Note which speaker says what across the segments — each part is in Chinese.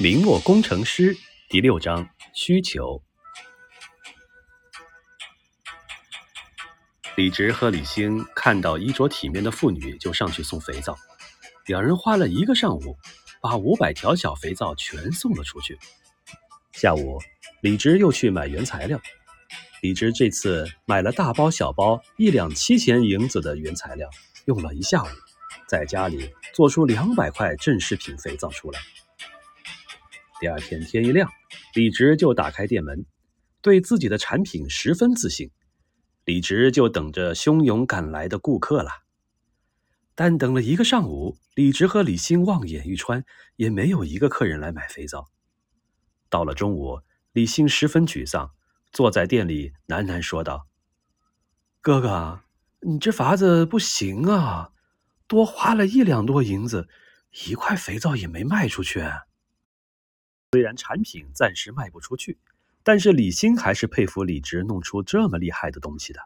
Speaker 1: 明末工程师第六章需求。李直和李兴看到衣着体面的妇女，就上去送肥皂。两人花了一个上午，把五百条小肥皂全送了出去。下午，李直又去买原材料。李直这次买了大包小包一两七钱银子的原材料，用了一下午，在家里做出两百块正式品肥皂出来。第二天天一亮，李直就打开店门，对自己的产品十分自信。李直就等着汹涌赶来的顾客了。但等了一个上午，李直和李兴望眼欲穿，也没有一个客人来买肥皂。到了中午，李兴十分沮丧，坐在店里喃喃说道：“哥哥，你这法子不行啊，多花了一两多银子，一块肥皂也没卖出去。”虽然产品暂时卖不出去，但是李欣还是佩服李直弄出这么厉害的东西的，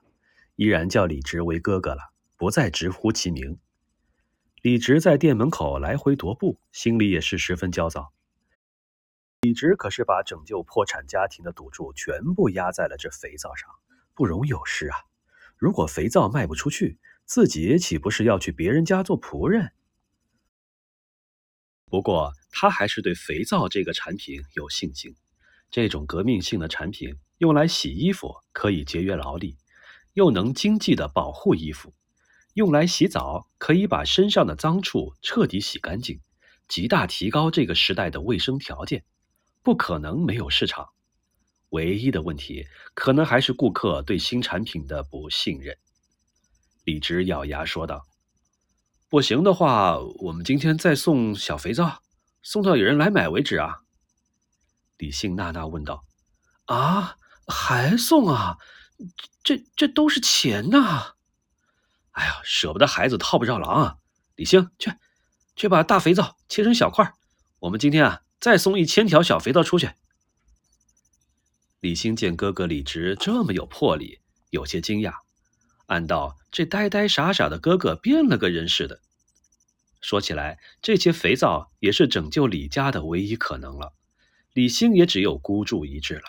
Speaker 1: 依然叫李直为哥哥了，不再直呼其名。李直在店门口来回踱步，心里也是十分焦躁。李直可是把拯救破产家庭的赌注全部压在了这肥皂上，不容有失啊！如果肥皂卖不出去，自己岂不是要去别人家做仆人？不过，他还是对肥皂这个产品有信心。这种革命性的产品用来洗衣服，可以节约劳力，又能经济的保护衣服；用来洗澡，可以把身上的脏处彻底洗干净，极大提高这个时代的卫生条件。不可能没有市场。唯一的问题，可能还是顾客对新产品的不信任。李直咬牙说道。不行的话，我们今天再送小肥皂，送到有人来买为止啊。李信娜娜问道：“啊，还送啊？这这都是钱呐！哎呀，舍不得孩子套不着狼啊！李兴，去，去把大肥皂切成小块，我们今天啊再送一千条小肥皂出去。”李兴见哥哥李直这么有魄力，有些惊讶。暗道：“这呆呆傻傻的哥哥变了个人似的。”说起来，这些肥皂也是拯救李家的唯一可能了。李兴也只有孤注一掷了，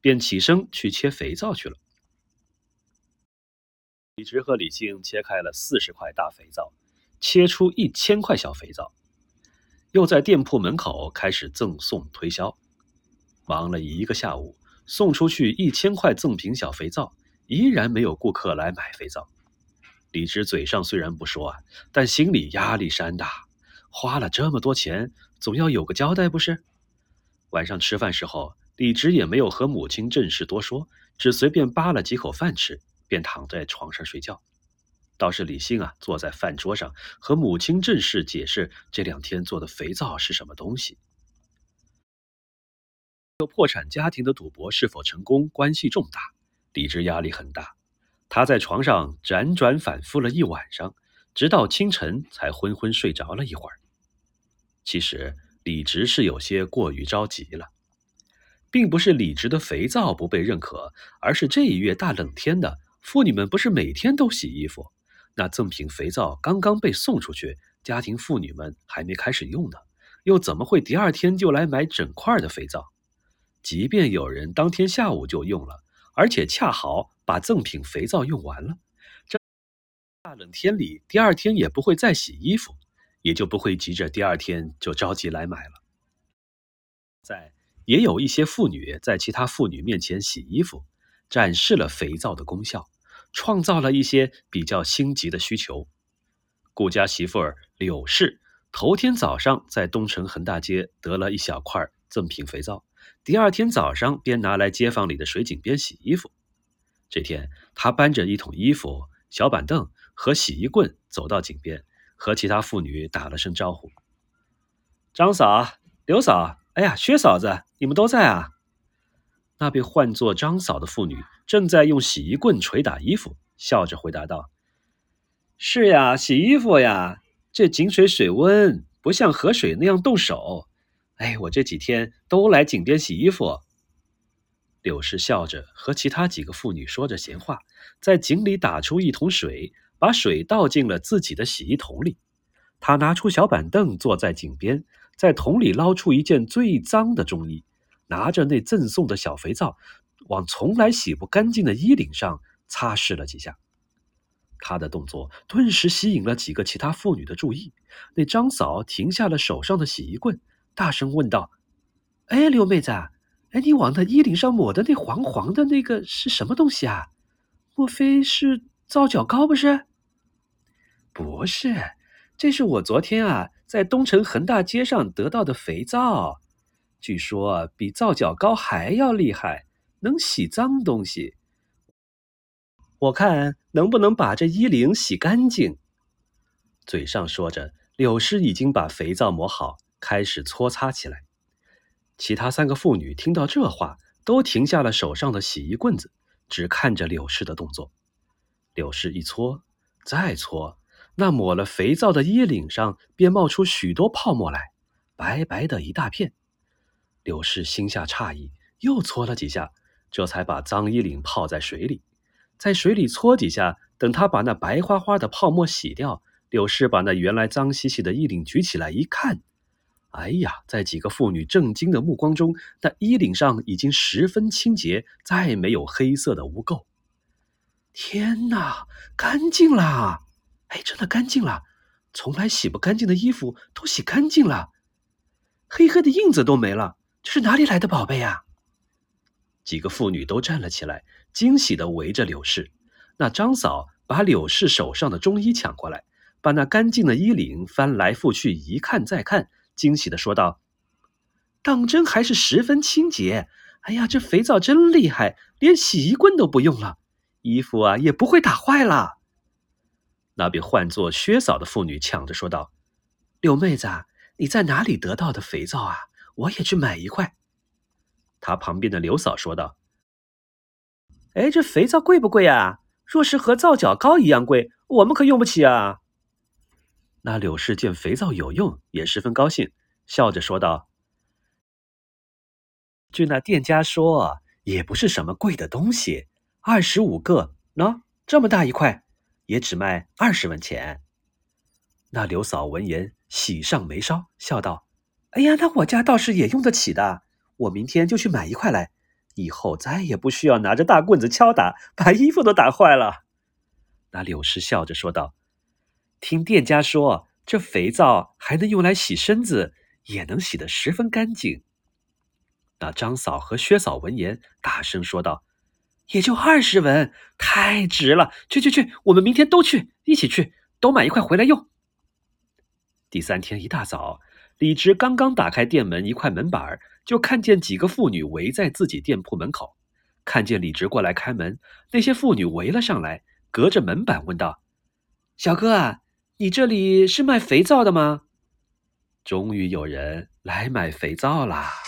Speaker 1: 便起身去切肥皂去了。李直和李兴切开了四十块大肥皂，切出一千块小肥皂，又在店铺门口开始赠送推销。忙了一个下午，送出去一千块赠品小肥皂。依然没有顾客来买肥皂，李直嘴上虽然不说啊，但心里压力山大。花了这么多钱，总要有个交代不是？晚上吃饭时候，李直也没有和母亲正事多说，只随便扒了几口饭吃，便躺在床上睡觉。倒是李信啊，坐在饭桌上和母亲正式解释这两天做的肥皂是什么东西。和破产家庭的赌博是否成功，关系重大。李直压力很大，他在床上辗转反复了一晚上，直到清晨才昏昏睡着了一会儿。其实李直是有些过于着急了，并不是李直的肥皂不被认可，而是这一月大冷天的，妇女们不是每天都洗衣服，那赠品肥皂刚刚被送出去，家庭妇女们还没开始用呢，又怎么会第二天就来买整块的肥皂？即便有人当天下午就用了。而且恰好把赠品肥皂用完了，这大冷天里，第二天也不会再洗衣服，也就不会急着第二天就着急来买了。在也有一些妇女在其他妇女面前洗衣服，展示了肥皂的功效，创造了一些比较心急的需求。顾家媳妇儿柳氏头天早上在东城横大街得了一小块赠品肥皂。第二天早上，便拿来街坊里的水井边洗衣服。这天，他搬着一桶衣服、小板凳和洗衣棍走到井边，和其他妇女打了声招呼：“张嫂、刘嫂，哎呀，薛嫂子，你们都在啊？”那被唤作张嫂的妇女正在用洗衣棍捶打衣服，笑着回答道：“是呀，洗衣服呀。这井水水温不像河水那样冻手。”哎，我这几天都来井边洗衣服。柳氏笑着和其他几个妇女说着闲话，在井里打出一桶水，把水倒进了自己的洗衣桶里。他拿出小板凳坐在井边，在桶里捞出一件最脏的中衣，拿着那赠送的小肥皂，往从来洗不干净的衣领上擦拭了几下。他的动作顿时吸引了几个其他妇女的注意。那张嫂停下了手上的洗衣棍，大声问道：“哎，刘妹子，哎，你往他衣领上抹的那黄黄的那个是什么东西啊？莫非是皂角膏？不是？不是，这是我昨天啊在东城恒大街上得到的肥皂，据说比皂角膏还要厉害，能洗脏东西。”我看能不能把这衣领洗干净。嘴上说着，柳师已经把肥皂抹好，开始搓擦起来。其他三个妇女听到这话，都停下了手上的洗衣棍子，只看着柳氏的动作。柳氏一搓，再搓，那抹了肥皂的衣领上便冒出许多泡沫来，白白的一大片。柳氏心下诧异，又搓了几下，这才把脏衣领泡在水里。在水里搓几下，等他把那白花花的泡沫洗掉，柳氏把那原来脏兮兮的衣领举起来一看，哎呀，在几个妇女震惊的目光中，那衣领上已经十分清洁，再没有黑色的污垢。天哪，干净了！哎，真的干净了，从来洗不干净的衣服都洗干净了，黑黑的印子都没了。这是哪里来的宝贝啊？几个妇女都站了起来。惊喜地围着柳氏，那张嫂把柳氏手上的中衣抢过来，把那干净的衣领翻来覆去一看再看，惊喜地说道：“当真还是十分清洁！哎呀，这肥皂真厉害，连洗衣棍都不用了，衣服啊也不会打坏了。”那被唤作薛嫂的妇女抢着说道：“柳妹子，你在哪里得到的肥皂啊？我也去买一块。”她旁边的刘嫂说道。哎，这肥皂贵不贵啊？若是和皂角膏一样贵，我们可用不起啊。那柳氏见肥皂有用，也十分高兴，笑着说道：“据那店家说，也不是什么贵的东西，二十五个，喏，这么大一块，也只卖二十文钱。”那刘嫂闻言喜上眉梢，笑道：“哎呀，那我家倒是也用得起的，我明天就去买一块来。”以后再也不需要拿着大棍子敲打，把衣服都打坏了。那柳氏笑着说道：“听店家说，这肥皂还能用来洗身子，也能洗得十分干净。”那张嫂和薛嫂闻言，大声说道：“也就二十文，太值了！去去去，我们明天都去，一起去，都买一块回来用。”第三天一大早，李直刚刚打开店门一块门板。就看见几个妇女围在自己店铺门口，看见李直过来开门，那些妇女围了上来，隔着门板问道：“小哥啊，你这里是卖肥皂的吗？”终于有人来买肥皂啦。